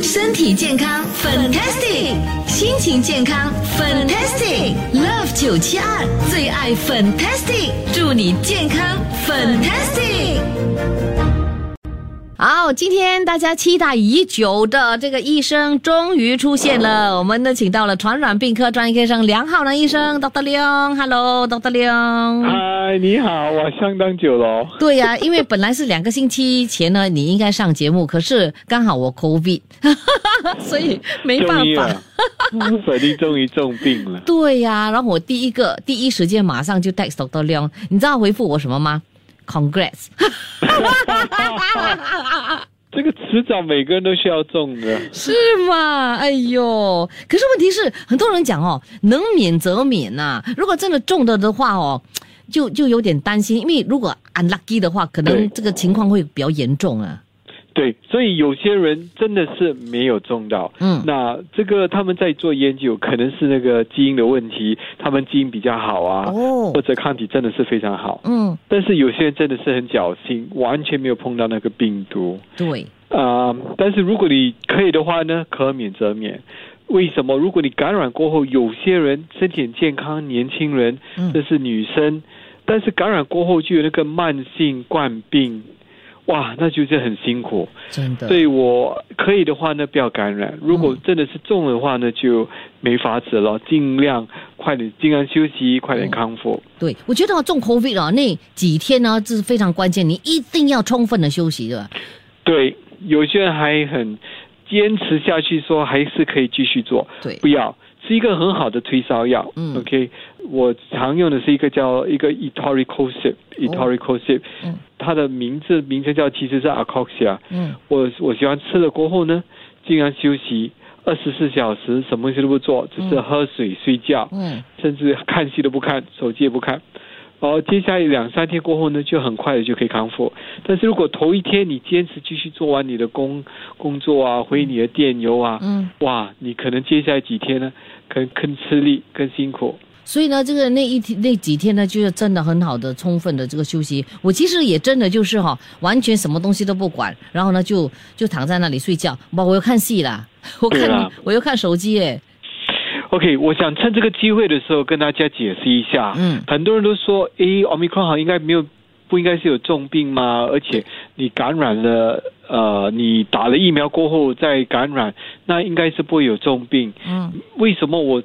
身体健康，fantastic；心情健康，fantastic。Love 九七二最爱 fantastic，祝你健康，fantastic。好，今天大家期待已久的这个医生终于出现了。我们呢，请到了传染病科专业医生梁浩南医生，Dr. Leong。Hello，Dr. Leong。嗨，你好，我相当久了。对呀，因为本来是两个星期前呢，你应该上节目，可是刚好我 COVID，所以没办法。终于重病了。对呀，然后我第一个第一时间马上就 text Dr. Leong，你知道回复我什么吗？Congrats！这个迟早每个人都需要中的，是吗？哎呦，可是问题是，很多人讲哦，能免则免呐。如果真的中了的话哦，就就有点担心，因为如果 unlucky 的话，可能这个情况会比较严重啊。对，所以有些人真的是没有中到。嗯，那这个他们在做研究，可能是那个基因的问题，他们基因比较好啊，哦，或者抗体真的是非常好。嗯，但是有些人真的是很侥幸，完全没有碰到那个病毒。对，啊，但是如果你可以的话呢，可免则免。为什么？如果你感染过后，有些人身体很健康，年轻人，这是女生，但是感染过后就有那个慢性冠病。哇，那就是很辛苦，真的。所以我可以的话呢，不要感染。如果真的是重的话呢，就没法子了。尽量快点，尽量休息，快点康复。对，我觉得中 COVID 啊，那几天呢，这是非常关键，你一定要充分的休息，对吧？对，有些人还很坚持下去，说还是可以继续做。对，不要。是一个很好的退烧药。嗯，OK，我常用的是一个叫一个 etoricosip，etoricosip，嗯，它的名字名称叫其实是 acoxia。嗯，我我喜欢吃了过后呢，尽量休息二十四小时，什么东西都不做，只是喝水、睡觉，嗯，甚至看戏都不看，手机也不看。然后接下来两三天过后呢，就很快的就可以康复。但是如果头一天你坚持继续做完你的工工作啊，回你的电邮啊，嗯，哇，你可能接下来几天呢，可能更吃力、更辛苦。所以呢，这个那一天那几天呢，就是真的很好的、充分的这个休息。我其实也真的就是哈，完全什么东西都不管，然后呢就就躺在那里睡觉。不，我又看戏啦，我看我又看手机诶。OK，我想趁这个机会的时候跟大家解释一下。嗯，很多人都说，诶，奥密克戎好应该没有，不应该是有重病吗？而且你感染了，呃，你打了疫苗过后再感染，那应该是不会有重病。嗯，为什么我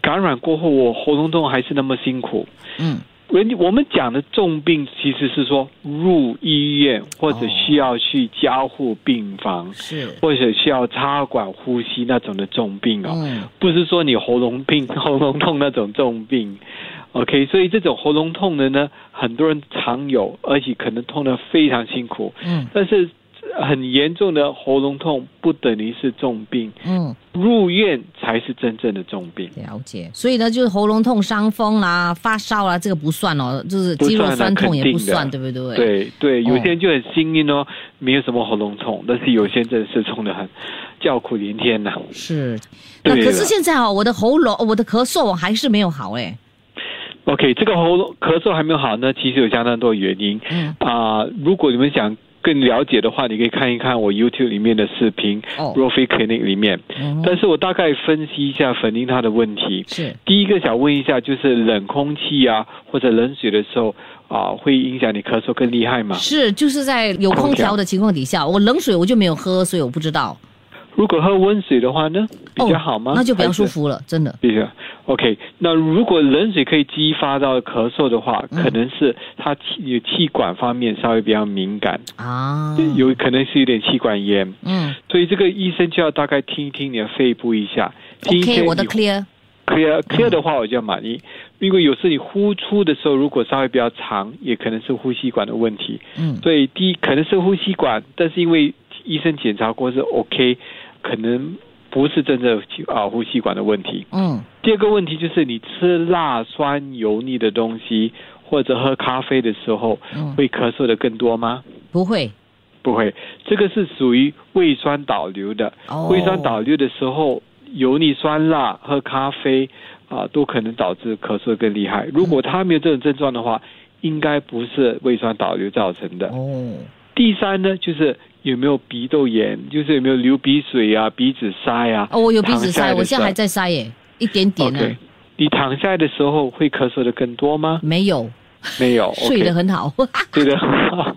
感染过后我喉咙痛还是那么辛苦？嗯。人我们讲的重病，其实是说入医院或者需要去加护病房，是或者需要插管呼吸那种的重病哦，不是说你喉咙病、喉咙痛那种重病。OK，所以这种喉咙痛的呢，很多人常有，而且可能痛得非常辛苦。嗯，但是。很严重的喉咙痛不等于是重病，嗯，入院才是真正的重病。了解，所以呢，就是喉咙痛、伤风啦、发烧啦，这个不算哦，就是肌肉酸痛也不算，对不对？对对，有些人就很幸运哦，没有什么喉咙痛，但是有些人真的是痛的很，叫苦连天呐。是，那可是现在哦，我的喉咙、我的咳嗽还是没有好哎。OK，这个喉咙咳嗽还没有好呢，其实有相当多原因。嗯啊，如果你们想。更了解的话，你可以看一看我 YouTube 里面的视频 r o f i Clinic 里面。但是我大概分析一下粉丁他的问题。是第一个想问一下，就是冷空气啊或者冷水的时候啊，会影响你咳嗽更厉害吗？是，就是在有空调的情况底下，我冷水我就没有喝，所以我不知道。如果喝温水的话呢，比较好吗？那就比较舒服了，真的。比较 OK。那如果冷水可以激发到咳嗽的话，可能是他气气管方面稍微比较敏感啊，有可能是有点气管炎。嗯，所以这个医生就要大概听一听你的肺部一下。OK，我的 clear。clear clear 的话，我就要满意，因为有时你呼出的时候，如果稍微比较长，也可能是呼吸管的问题。嗯，所以第一可能是呼吸管，但是因为医生检查过是 OK。可能不是真正啊呼吸管的问题。嗯。第二个问题就是你吃辣、酸、油腻的东西，或者喝咖啡的时候，会咳嗽的更多吗？不会，不会。这个是属于胃酸导流的。胃酸导流的时候，油腻、酸辣、喝咖啡啊，都可能导致咳嗽更厉害。如果他没有这种症状的话，应该不是胃酸导流造成的。哦。第三呢，就是有没有鼻窦炎，就是有没有流鼻水啊、鼻子塞啊。哦，我有鼻子塞，我现在还在塞耶，一点点呢。你躺下来的时候会咳嗽的更多吗？没有，没有，睡得很好，睡得很好。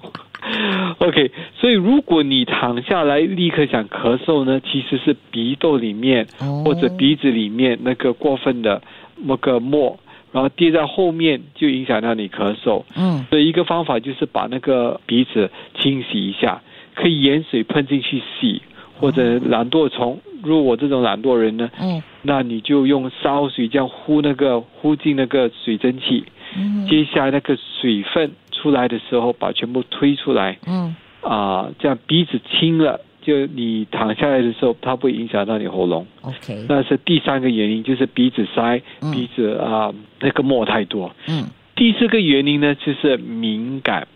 OK，所以如果你躺下来立刻想咳嗽呢，其实是鼻窦里面或者鼻子里面那个过分的那个沫。然后跌在后面就影响到你咳嗽，嗯，所以一个方法就是把那个鼻子清洗一下，可以盐水喷进去洗，或者懒惰虫，如果我这种懒惰人呢，嗯，那你就用烧水这样呼那个呼进那个水蒸气，嗯，接下来那个水分出来的时候把全部推出来，嗯，啊，这样鼻子清了。就你躺下来的时候，它不会影响到你喉咙。OK，那是第三个原因，就是鼻子塞，鼻子啊那个沫太多。嗯，第四个原因呢，就是敏感，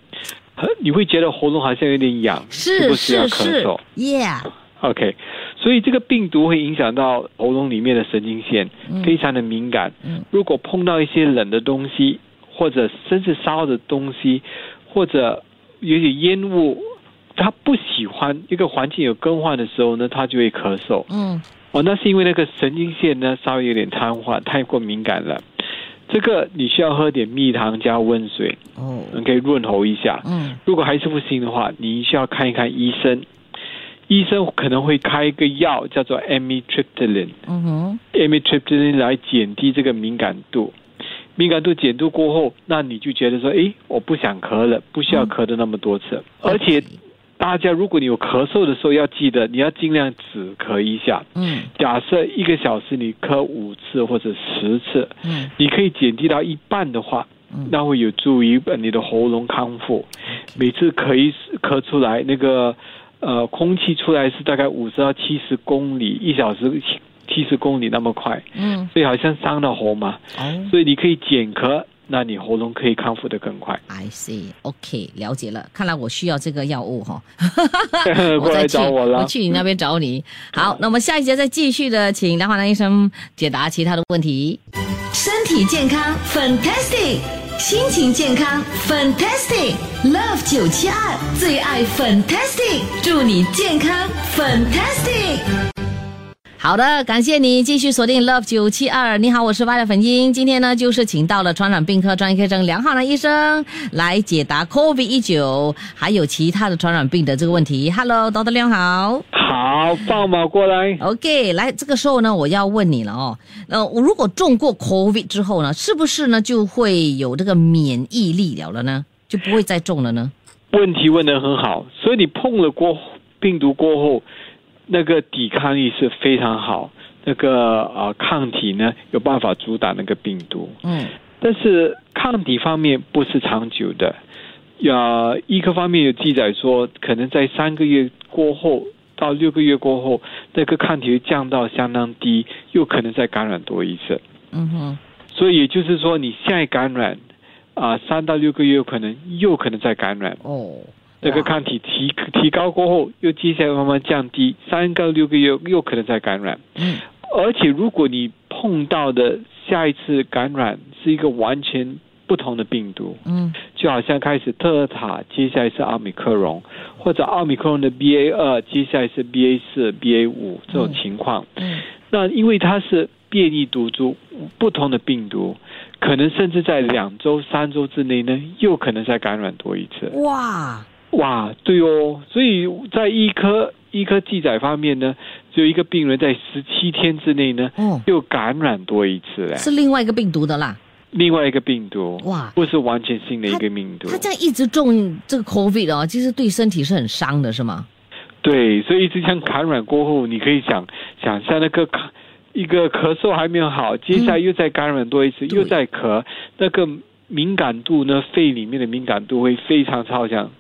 你会觉得喉咙好像有点痒，是不是要咳嗽？Yeah。OK，所以这个病毒会影响到喉咙里面的神经线，非常的敏感。嗯，如果碰到一些冷的东西，或者甚至烧的东西，或者有点烟雾。他不喜欢一个环境有更换的时候呢，他就会咳嗽。嗯，哦，那是因为那个神经线呢稍微有点瘫痪，太过敏感了。这个你需要喝点蜜糖加温水，哦，可以润喉一下。嗯，如果还是不行的话，你需要看一看医生。医生可能会开一个药叫做 amitriptyline。嗯哼，amitriptyline 来减低这个敏感度。敏感度减度过后，那你就觉得说，哎，我不想咳了，不需要咳的那么多次，而且。大家，如果你有咳嗽的时候，要记得你要尽量止咳一下。嗯，假设一个小时你咳五次或者十次，嗯，你可以减低到一半的话，那会有助于你的喉咙康复。每次咳一咳出来，那个呃空气出来是大概五十到七十公里一小时，七十公里那么快。嗯，所以好像伤了喉嘛。哦，所以你可以减咳。那你喉咙可以康复的更快。I see, OK，了解了。看来我需要这个药物哈。过来找我了，我去你那边找你。好，那我们下一节再继续的，请梁华南医生解答其他的问题。身体健康，Fantastic；心情健康，Fantastic；Love 九七二最爱 Fantastic，祝你健康，Fantastic。好的，感谢你继续锁定 Love 九七二。你好，我是八的粉英。今天呢，就是请到了传染病科专业科生梁浩南医生来解答 COVID 一九还有其他的传染病的这个问题。Hello，导德良好。好，放马过来。OK，来，这个时候呢，我要问你了哦。呃，我如果中过 COVID 之后呢，是不是呢就会有这个免疫力了了呢？就不会再中了呢？问题问得很好，所以你碰了过病毒过后。那个抵抗力是非常好，那个呃抗体呢有办法阻挡那个病毒。嗯，但是抗体方面不是长久的，呀，医科方面有记载说，可能在三个月过后到六个月过后，那个抗体会降到相当低，又可能再感染多一次。嗯哼，所以也就是说，你现在感染啊，三到六个月可能又可能再感染。哦。那个抗体提提高过后，又接下来慢慢降低，三到六个月又可能再感染。嗯，而且如果你碰到的下一次感染是一个完全不同的病毒，嗯，就好像开始特尔塔，接下来是奥密克戎，或者奥密克戎的 BA 二，接下来是 BA 四、BA 五这种情况。嗯，那因为它是变异毒株，不同的病毒，可能甚至在两周、三周之内呢，又可能再感染多一次。哇！哇，对哦，所以在医科医科记载方面呢，只有一个病人在十七天之内呢，哦，又感染多一次嘞，是另外一个病毒的啦，另外一个病毒，哇，不是完全新的一个病毒。他这样一直中这个 COVID 哦，其实对身体是很伤的，是吗？对，所以一直这样感染过后，你可以想想象那个咳一个咳嗽还没有好，接下来又再感染多一次，又再咳，那个敏感度呢，肺里面的敏感度会非常超强。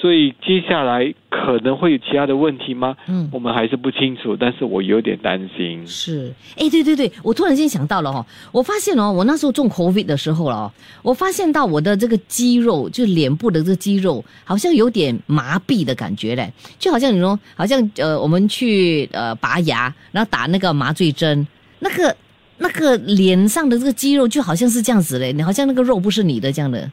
所以接下来可能会有其他的问题吗？嗯，我们还是不清楚，但是我有点担心。是，哎，对对对，我突然间想到了哈，我发现哦，我那时候中 COVID 的时候了，我发现到我的这个肌肉，就脸部的这个肌肉，好像有点麻痹的感觉嘞，就好像你说，好像呃，我们去呃拔牙，然后打那个麻醉针，那个那个脸上的这个肌肉就好像是这样子嘞，你好像那个肉不是你的这样的。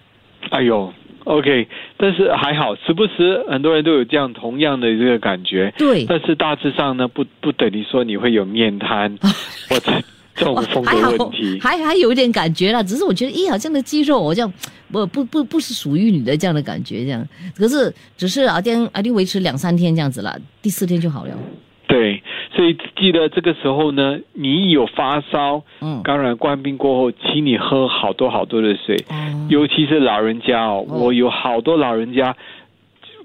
哎呦。OK，但是还好，时不时很多人都有这样同样的这个感觉。对，但是大致上呢，不不等于说你会有面瘫 或者中风的问题。还还有一点感觉啦，只是我觉得，咦，好像的肌肉，我这样不不不不是属于你的这样的感觉，这样。可是只是啊，天啊，就维持两三天这样子了，第四天就好了。对，所以记得这个时候呢，你有发烧、嗯，感染冠病过后，请你喝好多好多的水，尤其是老人家哦，我有好多老人家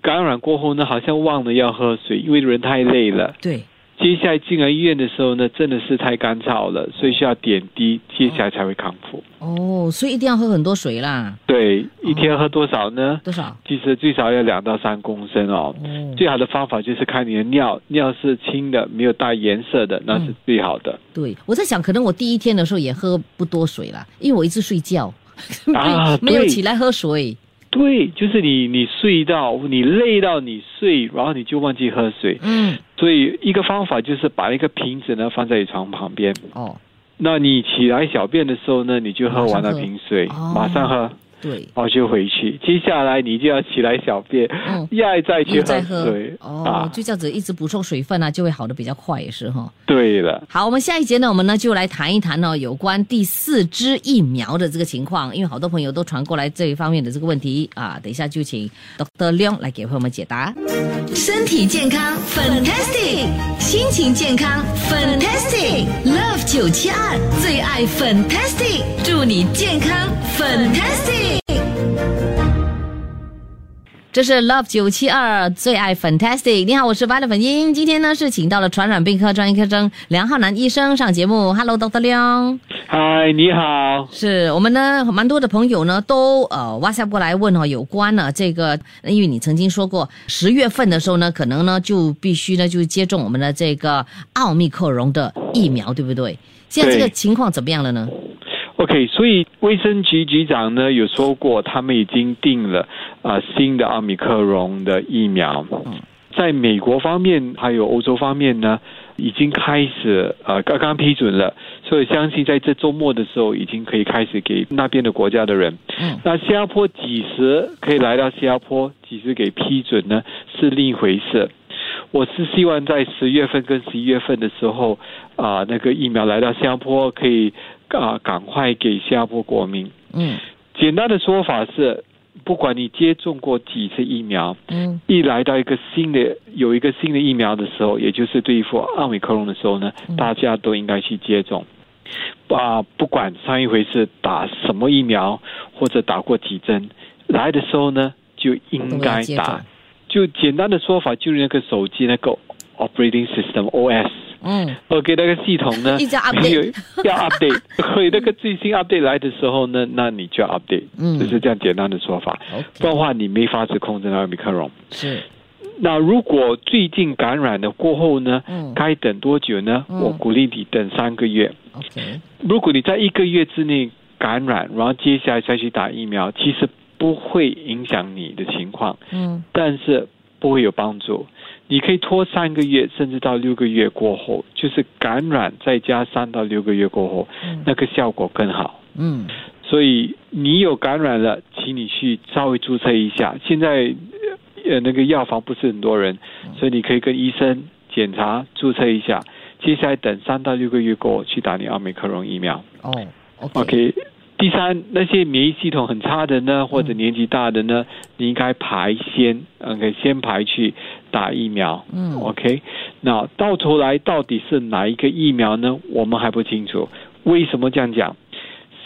感染过后呢，好像忘了要喝水，因为人太累了。对。接下来进了医院的时候呢，真的是太干燥了，所以需要点滴，接下来才会康复。哦，所以一定要喝很多水啦。对，一天喝多少呢？多少？其实最少要两到三公升哦。最好的方法就是看你的尿，尿是清的，没有带颜色的，那是最好的。对，我在想，可能我第一天的时候也喝不多水啦，因为我一直睡觉，啊，没有起来喝水。对，就是你，你睡到你累到你睡，然后你就忘记喝水。嗯，所以一个方法就是把一个瓶子呢放在床旁边。哦，那你起来小便的时候呢，你就喝完了瓶水，马上喝。对，哦，就回去。接下来你就要起来小便，要再去喝水。哦，就这样子一直补充水分啊，就会好的比较快，也是哈。对了。好，我们下一节呢，我们呢就来谈一谈呢有关第四支疫苗的这个情况，因为好多朋友都传过来这一方面的这个问题啊。等一下就请 Dr. Leong 来给朋友们解答。身体健康，fantastic；心情健康，fantastic。九七二最爱 fantastic，祝你健康，fantastic。这是 Love 九七二最爱 Fantastic。你好，我是 Violet 粉英。今天呢是请到了传染病科专业科生梁浩南医生上节目。Hello，Dr. 梁。嗨，你好。是我们呢，蛮多的朋友呢都呃挖下过来问哦，有关呢这个，因为你曾经说过十月份的时候呢，可能呢就必须呢就接种我们的这个奥密克戎的疫苗，对不对？现在这个情况怎么样了呢？OK，所以卫生局局长呢有说过，他们已经定了啊新的奥密克戎的疫苗。在美国方面还有欧洲方面呢，已经开始呃刚刚批准了，所以相信在这周末的时候，已经可以开始给那边的国家的人。那新加坡几时可以来到新加坡，几时给批准呢？是另一回事。我是希望在十月份跟十一月份的时候啊，那个疫苗来到新加坡可以。啊，赶快给新加坡国民。嗯，简单的说法是，不管你接种过几次疫苗，嗯，一来到一个新的有一个新的疫苗的时候，也就是对付奥密克戎的时候呢，大家都应该去接种。啊，不管上一回是打什么疫苗或者打过几针，来的时候呢就应该打。就简单的说法，就是那个手机那个 operating system OS。嗯，OK，那个系统呢，没有要 update，所以那个最新 update 来的时候呢，那你就要 update，嗯，就是这样简单的说法。不然的话，你没法子控制那个米克隆。是。那如果最近感染了过后呢？嗯。该等多久呢？我鼓励你等三个月。OK。如果你在一个月之内感染，然后接下来再去打疫苗，其实不会影响你的情况。嗯。但是不会有帮助。你可以拖三个月，甚至到六个月过后，就是感染再加三到六个月过后，那个效果更好。嗯，所以你有感染了，请你去稍微注册一下。现在呃那个药房不是很多人，所以你可以跟医生检查注册一下。接下来等三到六个月过去打你奥美克戎疫苗。哦，OK。第三，那些免疫系统很差的呢，或者年纪大的呢，你应该排先，OK，先排去打疫苗。嗯，OK。那到头来到底是哪一个疫苗呢？我们还不清楚。为什么这样讲？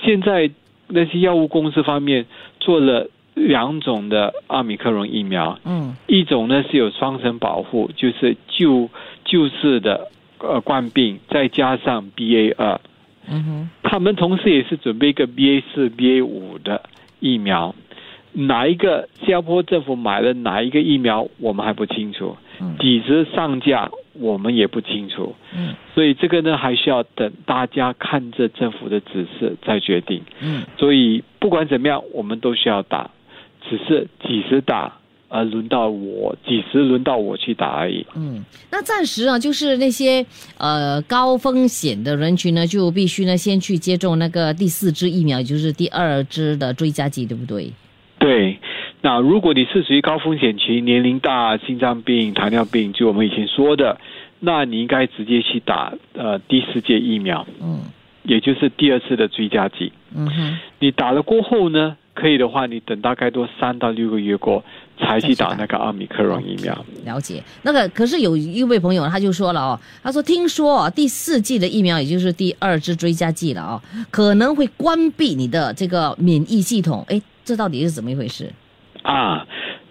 现在那些药物公司方面做了两种的阿米克戎疫苗。嗯，一种呢是有双层保护，就是旧旧式的呃冠病，再加上 BA 二。嗯哼，他们同时也是准备一个 BA 四、BA 五的疫苗。哪一个新加坡政府买了哪一个疫苗，我们还不清楚。几时上架，我们也不清楚。嗯，所以这个呢，还需要等大家看着政府的指示再决定。嗯，所以不管怎么样，我们都需要打，只是几时打，而轮到我几时轮到我去打而已。嗯，那暂时啊，就是那些呃高风险的人群呢，就必须呢先去接种那个第四支疫苗，也就是第二支的追加剂，对不对？对。那如果你是属于高风险群，年龄大、心脏病、糖尿病，就我们以前说的，那你应该直接去打呃第四届疫苗，嗯，也就是第二次的追加剂，嗯哼，你打了过后呢，可以的话，你等大概多三到六个月过才去打那个奥米克戎疫苗。了解，那个可是有一位朋友他就说了哦，他说听说第四季的疫苗，也就是第二支追加剂了哦，可能会关闭你的这个免疫系统，哎，这到底是怎么一回事？啊，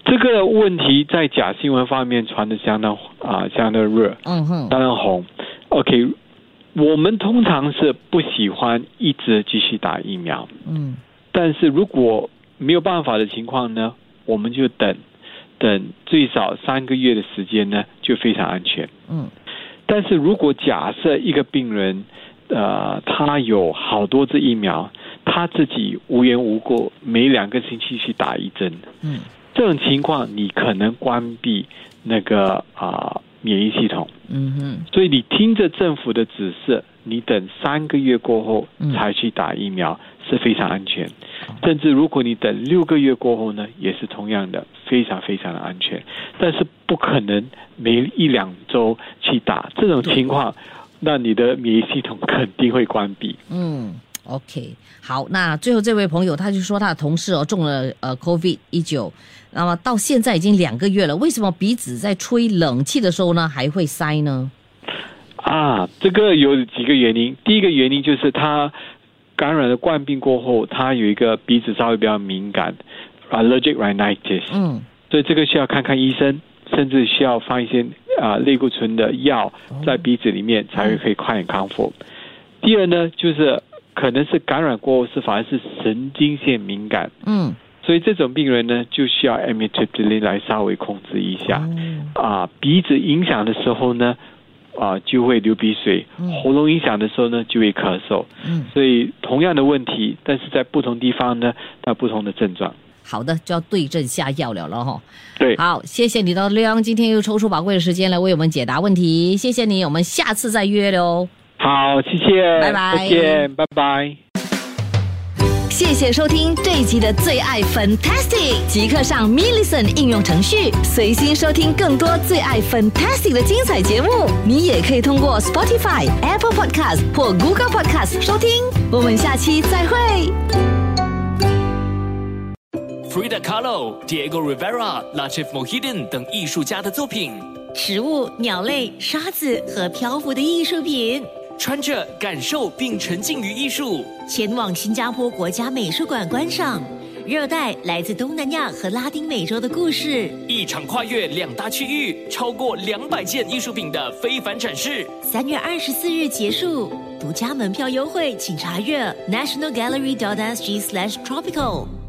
这个问题在假新闻方面传的相当啊，相当热，嗯哼，相当红。OK，我们通常是不喜欢一直继续打疫苗，嗯，但是如果没有办法的情况呢，我们就等等最少三个月的时间呢，就非常安全，嗯。但是如果假设一个病人，呃，他有好多支疫苗。他自己无缘无故每两个星期去打一针，嗯，这种情况你可能关闭那个啊免疫系统，嗯哼，所以你听着政府的指示，你等三个月过后才去打疫苗是非常安全，甚至如果你等六个月过后呢，也是同样的非常非常的安全，但是不可能每一两周去打。这种情况，那你的免疫系统肯定会关闭，嗯。OK，好，那最后这位朋友他就说他的同事哦中了呃 COVID 一九，那么到现在已经两个月了，为什么鼻子在吹冷气的时候呢还会塞呢？啊，这个有几个原因，第一个原因就是他感染了冠病过后，他有一个鼻子稍微比较敏感，allergic rhinitis，嗯，所以这个需要看看医生，甚至需要放一些啊类固醇的药在鼻子里面才会可以快点康复。第二呢就是。可能是感染过后是反而是神经线敏感，嗯，所以这种病人呢就需要 amitriptyline 来稍微控制一下，啊，鼻子影响的时候呢，啊就会流鼻水，喉咙影响的时候呢就会咳嗽，嗯，所以同样的问题，但是在不同地方呢，它不同的症状。好的，就要对症下药了了哈。对，好，谢谢你的亮，今天又抽出宝贵的时间来为我们解答问题，谢谢你，我们下次再约喽。好，谢谢，拜拜，再见，拜拜。谢谢收听这一集的最爱 Fantastic，即刻上 m i l l i c e n 应用程序，随心收听更多最爱 Fantastic 的精彩节目。你也可以通过 Spotify、Apple Podcast 或 Google Podcast 收听。我们下期再会。Frida Kahlo、Diego Rivera、La Chief Mohidin 等艺术家的作品，食物、鸟类、沙子和漂浮的艺术品。穿着感受并沉浸于艺术，前往新加坡国家美术馆观赏热带来自东南亚和拉丁美洲的故事，一场跨越两大区域、超过两百件艺术品的非凡展示。三月二十四日结束，独家门票优惠，请查阅 nationalgallery.sg/tropical。